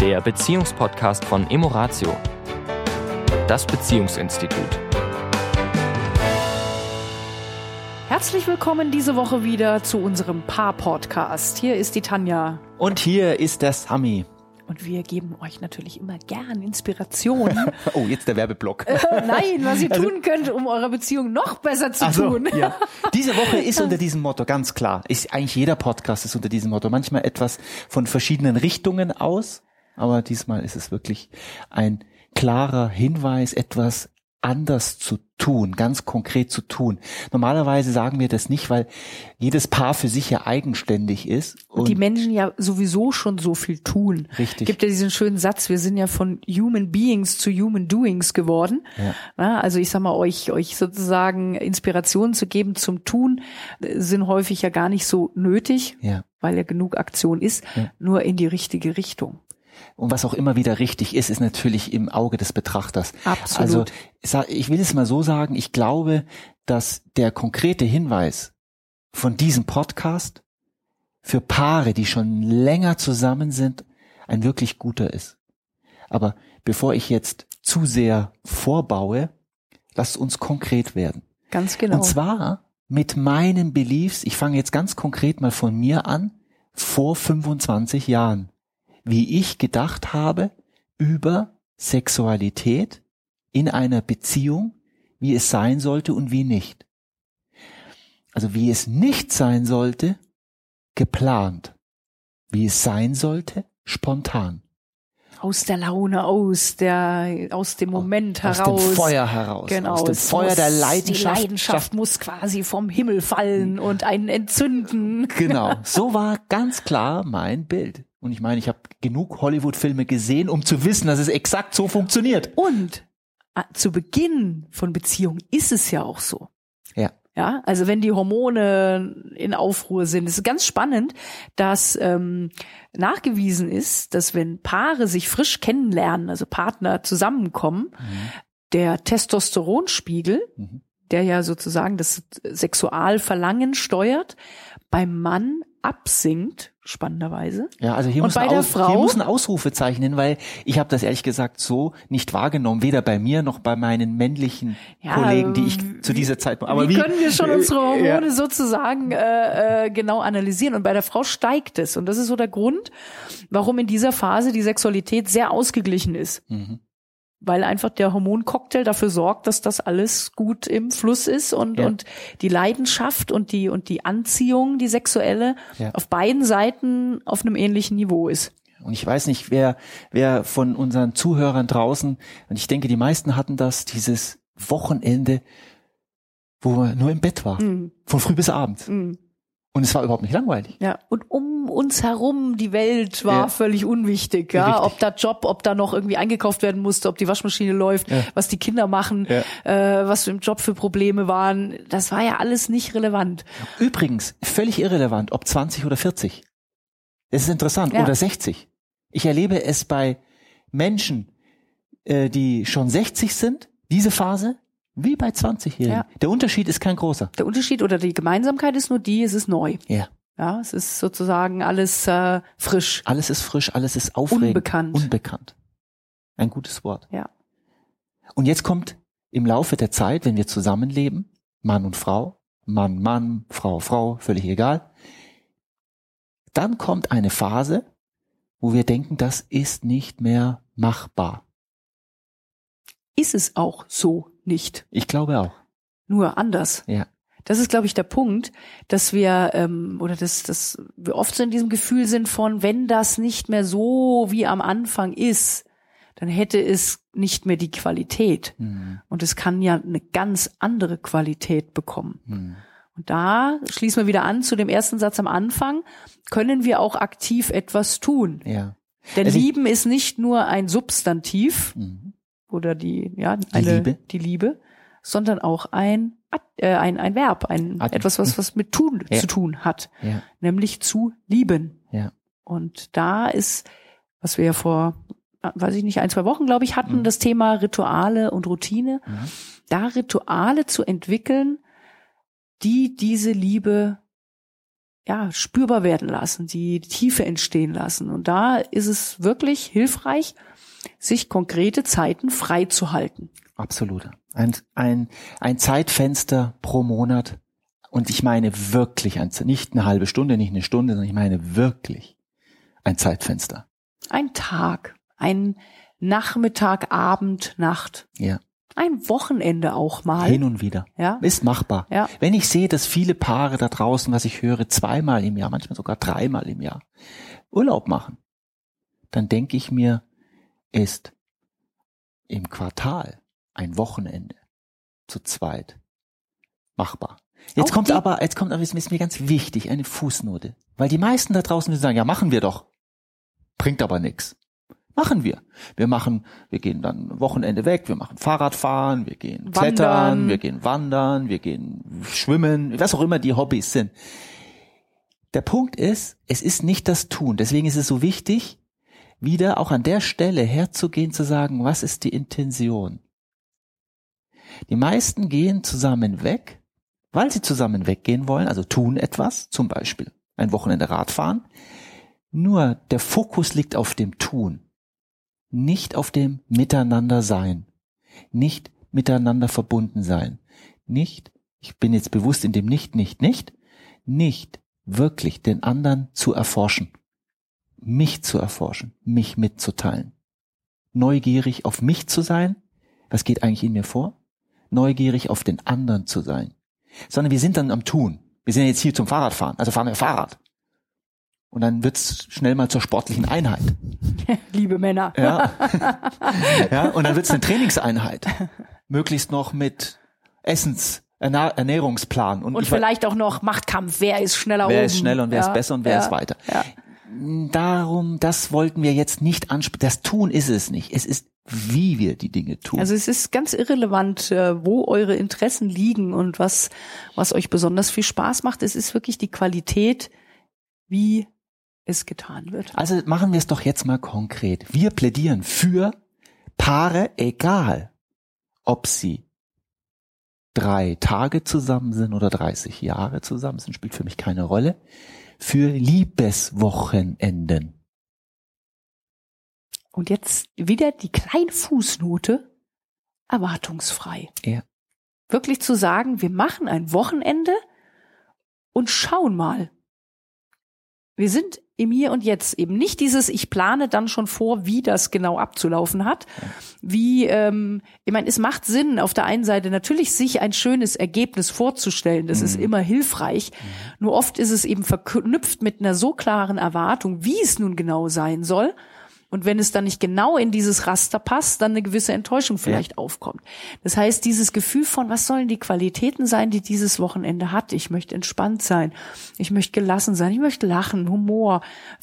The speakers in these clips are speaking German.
der Beziehungspodcast von Emoratio, das Beziehungsinstitut. Herzlich willkommen diese Woche wieder zu unserem Paar-Podcast. Hier ist die Tanja. Und hier ist der Sami. Und wir geben euch natürlich immer gern Inspirationen. oh, jetzt der Werbeblock. Äh, nein, was ihr also, tun könnt, um eure Beziehung noch besser zu so, tun. ja. Diese Woche ist unter diesem Motto, ganz klar. Ist eigentlich jeder Podcast ist unter diesem Motto. Manchmal etwas von verschiedenen Richtungen aus, aber diesmal ist es wirklich ein klarer Hinweis, etwas anders zu tun, ganz konkret zu tun. Normalerweise sagen wir das nicht, weil jedes Paar für sich ja eigenständig ist. Und, die Menschen ja sowieso schon so viel tun. Richtig. Gibt ja diesen schönen Satz, wir sind ja von Human Beings zu Human Doings geworden. Ja. Also ich sag mal, euch, euch sozusagen Inspirationen zu geben zum Tun, sind häufig ja gar nicht so nötig, ja. weil ja genug Aktion ist, ja. nur in die richtige Richtung. Und was auch immer wieder richtig ist, ist natürlich im Auge des Betrachters. Absolut. Also ich will es mal so sagen, ich glaube, dass der konkrete Hinweis von diesem Podcast für Paare, die schon länger zusammen sind, ein wirklich guter ist. Aber bevor ich jetzt zu sehr vorbaue, lasst uns konkret werden. Ganz genau. Und zwar mit meinen Beliefs, ich fange jetzt ganz konkret mal von mir an, vor 25 Jahren wie ich gedacht habe über Sexualität in einer Beziehung, wie es sein sollte und wie nicht. Also wie es nicht sein sollte, geplant. Wie es sein sollte, spontan. Aus der Laune, aus der, aus dem Moment aus heraus. Aus dem Feuer heraus. Genau. Aus dem Feuer der Leidenschaft. Die Leidenschaft muss quasi vom Himmel fallen und einen entzünden. Genau. So war ganz klar mein Bild. Und ich meine, ich habe genug Hollywood-Filme gesehen, um zu wissen, dass es exakt so funktioniert. Und äh, zu Beginn von Beziehungen ist es ja auch so. Ja. Ja, also wenn die Hormone in Aufruhr sind, ist es ganz spannend, dass ähm, nachgewiesen ist, dass wenn Paare sich frisch kennenlernen, also Partner zusammenkommen, mhm. der Testosteronspiegel, mhm. der ja sozusagen das Sexualverlangen steuert, beim Mann absinkt, spannenderweise. Ja, also hier, und muss, bei ein der Aus, Frau, hier muss ein Ausrufezeichen hin, weil ich habe das ehrlich gesagt so nicht wahrgenommen, weder bei mir noch bei meinen männlichen Ja, Kollegen, die ich zu dieser Zeit. Aber wie, wie können wir schon unsere Hormone ja. sozusagen äh, äh, genau analysieren? Und bei der Frau steigt es. Und das ist so der Grund, warum in dieser Phase die Sexualität sehr ausgeglichen ist. Mhm. Weil einfach der Hormoncocktail dafür sorgt, dass das alles gut im Fluss ist und, Ja. und die Leidenschaft und die, und die Anziehung, die sexuelle, Ja. auf beiden Seiten auf einem ähnlichen Niveau ist. Und ich weiß nicht, wer, wer von unseren Zuhörern draußen, und ich denke, die meisten hatten das, dieses Wochenende, wo man nur im Bett war. Mhm. Von früh bis abend. Mhm. Und es war überhaupt nicht langweilig. Ja, und um uns herum, die Welt war Ja. völlig unwichtig, ja. Richtig. Ob da Job, ob da noch irgendwie eingekauft werden musste, ob die Waschmaschine läuft, Ja. was die Kinder machen, Ja. äh, was im Job für Probleme waren, das war ja alles nicht relevant. Übrigens, völlig irrelevant, ob 20 oder 40. Das ist interessant. Oder 60. Ich erlebe es bei Menschen, äh, die schon 60 sind, diese Phase, wie bei 20-Jährigen. Ja. Der Unterschied ist kein großer. Der Unterschied oder die Gemeinsamkeit ist nur die, es ist neu. Ja. Ja, es ist sozusagen alles äh, frisch. Alles ist frisch, alles ist aufregend. Unbekannt. Unbekannt. Ein gutes Wort. Ja. Und jetzt kommt im Laufe der Zeit, wenn wir zusammenleben, Mann und Frau, Mann, Mann, Frau, Frau, völlig egal, dann kommt eine Phase, wo wir denken, das ist nicht mehr machbar. Ist es auch so nicht. Ich glaube auch. Nur anders. Ja. Das ist, glaube ich, der Punkt, dass wir ähm, oder dass, dass wir oft so in diesem Gefühl sind von, wenn das nicht mehr so wie am Anfang ist, dann hätte es nicht mehr die Qualität. Hm, Und es kann ja eine ganz andere Qualität bekommen. hm. Und da schließen wir wieder an zu dem ersten Satz am Anfang, können wir auch aktiv etwas tun. Ja. Denn Also lieben ist nicht nur ein Substantiv Hm. Oder die, ja, eine, Liebe. die Liebe, sondern auch ein, Ad- äh, ein, ein Verb, ein, Adjektiv. etwas, was, was mit tun Ja. zu tun hat, Ja. nämlich zu lieben. Ja. Und da ist, was wir ja vor, weiß ich nicht, ein, zwei Wochen, glaube ich, hatten, Mhm. das Thema Rituale und Routine, Mhm. da Rituale zu entwickeln, die diese Liebe ja, spürbar werden lassen, die Tiefe entstehen lassen. Und da ist es wirklich hilfreich, sich konkrete Zeiten frei zu halten. Absolut. Ein, ein, ein Zeitfenster pro Monat. Und ich meine wirklich, ein, nicht eine halbe Stunde, nicht eine Stunde, sondern ich meine wirklich ein Zeitfenster. Ein Tag, ein Nachmittag, Abend, Nacht. Ja. Ein Wochenende auch mal. Hin und wieder. Ja. Ist machbar. Ja. Wenn ich sehe, dass viele Paare da draußen, was ich höre, zweimal im Jahr, manchmal sogar dreimal im Jahr Urlaub machen, dann denke ich mir, ist im Quartal ein Wochenende zu zweit machbar. Jetzt Auch kommt die- aber, jetzt kommt aber, es ist mir ganz wichtig, eine Fußnote. Weil die meisten da draußen sagen, ja, machen wir doch. Bringt aber nichts. Machen wir. Wir machen, wir gehen dann Wochenende weg, wir machen Fahrradfahren, wir gehen Wandern. klettern, wir gehen wandern, wir gehen schwimmen, was auch immer die Hobbys sind. Der Punkt ist, es ist nicht das Tun. Deswegen ist es so wichtig, wieder auch an der Stelle herzugehen, zu sagen, was ist die Intention? Die meisten gehen zusammen weg, weil sie zusammen weggehen wollen, also tun etwas, zum Beispiel ein Wochenende Radfahren. Nur der Fokus liegt auf dem Tun, nicht auf dem Miteinander sein, nicht miteinander verbunden sein, nicht, ich bin jetzt bewusst in dem nicht, nicht, nicht, nicht wirklich den anderen zu erforschen, mich zu erforschen, mich mitzuteilen, neugierig auf mich zu sein, was geht eigentlich in mir vor, neugierig auf den anderen zu sein, sondern wir sind dann am Tun. Wir sind jetzt hier zum Fahrradfahren, also fahren wir Fahrrad. Und dann wird's schnell mal zur sportlichen Einheit. Liebe Männer. Ja. ja, und dann wird's eine Trainingseinheit. Möglichst noch mit Essens, Ernährungsplan. Und, Und vielleicht auch noch Machtkampf. Wer ist schneller wer oben? ist schneller und wer Ja, ist besser und wer ja, ist weiter. Ja. Darum, das wollten wir jetzt nicht ansprechen. Das Tun ist es nicht. Es ist, wie wir die Dinge tun. Also es ist ganz irrelevant, äh, wo eure Interessen liegen und was, was euch besonders viel Spaß macht. Es ist wirklich die Qualität, wie es getan wird. Also machen wir es doch jetzt mal konkret. Wir plädieren für Paare, egal ob sie drei Tage zusammen sind oder 30 Jahre zusammen sind, spielt für mich keine Rolle, für Liebeswochenenden. Und jetzt wieder die kleine Fußnote, erwartungsfrei. Ja. Wirklich zu sagen, wir machen ein Wochenende und schauen mal. Wir sind im Hier und Jetzt eben nicht dieses, ich plane dann schon vor, wie das genau abzulaufen hat. Wie, ähm, ich meine, es macht Sinn, auf der einen Seite natürlich sich ein schönes Ergebnis vorzustellen. Das ist immer hilfreich. Nur oft ist es eben verknüpft mit einer so klaren Erwartung, wie es nun genau sein soll. Und wenn es dann nicht genau in dieses Raster passt, dann eine gewisse Enttäuschung vielleicht aufkommt. Das heißt, dieses Gefühl von, was sollen die Qualitäten sein, die dieses Wochenende hat? Ich möchte entspannt sein. Ich möchte gelassen sein. Ich möchte lachen, Humor.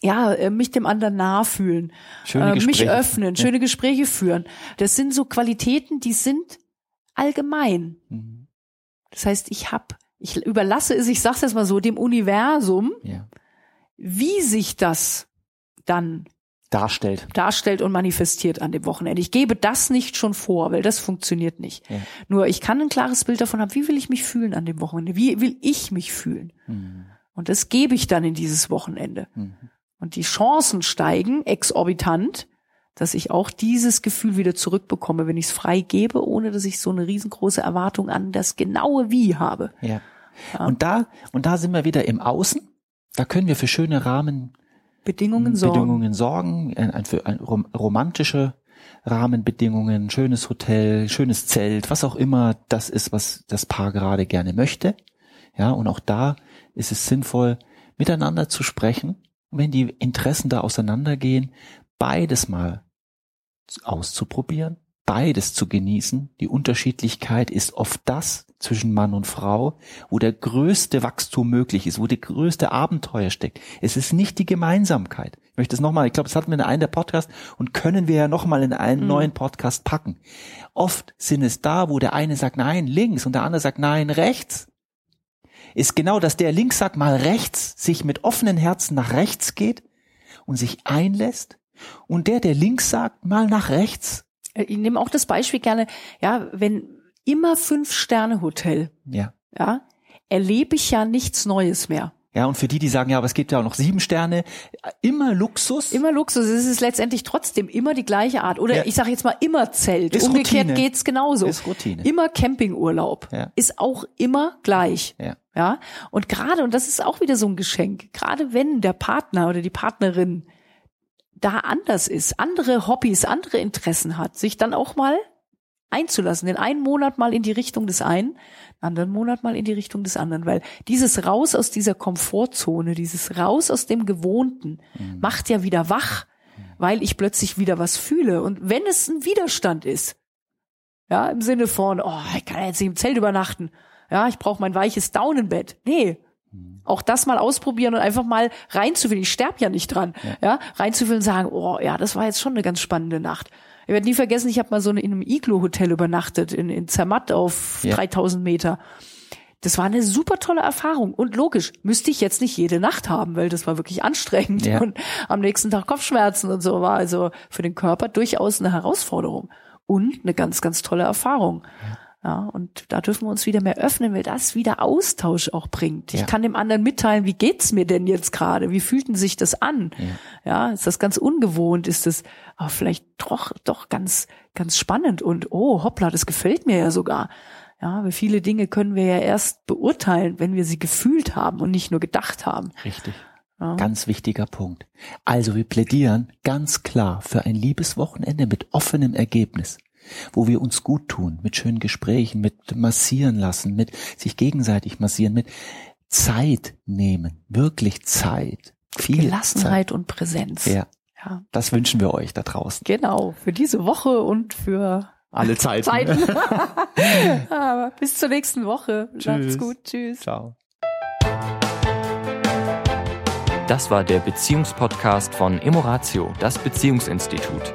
Ja, äh, mich dem anderen nahe fühlen. Schöne äh, mich Gespräche. öffnen, Ja. schöne Gespräche führen. Das sind so Qualitäten, die sind allgemein. Mhm. Das heißt, ich hab, ich überlasse es, ich sag's jetzt mal so, dem Universum, Ja. wie sich das dann Darstellt. darstellt und manifestiert an dem Wochenende. Ich gebe das nicht schon vor, weil das funktioniert nicht. Ja. Nur ich kann ein klares Bild davon haben, wie will ich mich fühlen an dem Wochenende? Wie will ich mich fühlen? Mhm. Und das gebe ich dann in dieses Wochenende. Mhm. Und die Chancen steigen exorbitant, dass ich auch dieses Gefühl wieder zurückbekomme, wenn ich es frei gebe, ohne dass ich so eine riesengroße Erwartung an das genaue Wie habe. Ja. Und da, und da sind wir wieder im Außen. Da können wir für schöne Rahmen Bedingungen sorgen. Bedingungen sorgen, ein, ein, ein, rom, romantische Rahmenbedingungen, schönes Hotel, schönes Zelt, was auch immer das ist, was das Paar gerade gerne möchte. Ja, und auch da ist es sinnvoll, miteinander zu sprechen. Und wenn die Interessen da auseinandergehen, beides mal auszuprobieren, beides zu genießen. Die Unterschiedlichkeit ist oft das zwischen Mann und Frau, wo der größte Wachstum möglich ist, wo der größte Abenteuer steckt. Es ist nicht die Gemeinsamkeit. Ich möchte es nochmal, ich glaube, das hatten wir in einem der Podcasts und können wir ja nochmal in einen neuen Podcast packen. Oft sind es da, wo der eine sagt nein, links und der andere sagt nein, rechts. Ist genau, dass der links sagt mal rechts, sich mit offenen Herzen nach rechts geht und sich einlässt und der, der links sagt, mal nach rechts. Äh, Ich nehme auch das Beispiel gerne, ja, wenn immer Fünf-Sterne-Hotel, Ja. ja, erlebe ich ja nichts Neues mehr. Ja, und für die, die sagen, ja, aber es gibt ja auch noch sieben Sterne, immer Luxus. Immer Luxus. Es ist letztendlich trotzdem immer die gleiche Art. Oder Ja. ich sage jetzt mal immer Zelt. Ist Umgekehrt Routine. geht's genauso. Ist Routine. Immer Campingurlaub. Ja. Ist auch immer gleich. Ja. Ja. Und gerade, und das ist auch wieder so ein Geschenk, gerade wenn der Partner oder die Partnerin da anders ist, andere Hobbys, andere Interessen hat, sich dann auch mal einzulassen, den einen Monat mal in die Richtung des einen, den anderen Monat mal in die Richtung des anderen, weil dieses Raus aus dieser Komfortzone, dieses Raus aus dem Gewohnten macht ja wieder wach, weil ich plötzlich wieder was fühle. Und wenn es ein Widerstand ist, ja, im Sinne von, oh, ich kann ja jetzt nicht im Zelt übernachten, ja, ich brauche mein weiches Daunenbett. Nee, auch das mal ausprobieren und einfach mal reinzufühlen. Ich sterb ja nicht dran. Ja, reinzufühlen und sagen, oh ja, das war jetzt schon eine ganz spannende Nacht. Ich werde nie vergessen, ich habe mal so in einem Iglo-Hotel übernachtet in, in Zermatt auf Ja. 3000 Meter. Das war eine super tolle Erfahrung. Und logisch, müsste ich jetzt nicht jede Nacht haben, weil das war wirklich anstrengend. Ja. Und am nächsten Tag Kopfschmerzen und so war also für den Körper durchaus eine Herausforderung. Und eine ganz, ganz tolle Erfahrung. Ja, und da dürfen wir uns wieder mehr öffnen, weil das wieder Austausch auch bringt. Ich Ja. kann dem anderen mitteilen, wie geht's mir denn jetzt gerade? Wie fühlt denn sich das an? Ja. ist das ganz ungewohnt? Ist das aber vielleicht doch, doch ganz, ganz spannend und oh, hoppla, das gefällt mir ja sogar. Ja, weil viele Dinge können wir ja erst beurteilen, wenn wir sie gefühlt haben und nicht nur gedacht haben. Richtig. Ja. Ganz wichtiger Punkt. Also wir plädieren ganz klar für ein Liebeswochenende mit offenem Ergebnis, wo wir uns gut tun, mit schönen Gesprächen, mit massieren lassen, mit sich gegenseitig massieren, mit Zeit nehmen, wirklich Zeit. Viel Gelassenheit und Präsenz. Zeit. Ja, ja. das wünschen wir euch da draußen. Genau, für diese Woche und für Alle Zeiten. Zeiten. Bis zur nächsten Woche. Macht's Tschüss. gut. Tschüss. Ciao. Das war der Beziehungspodcast von Emoratio, das Beziehungsinstitut.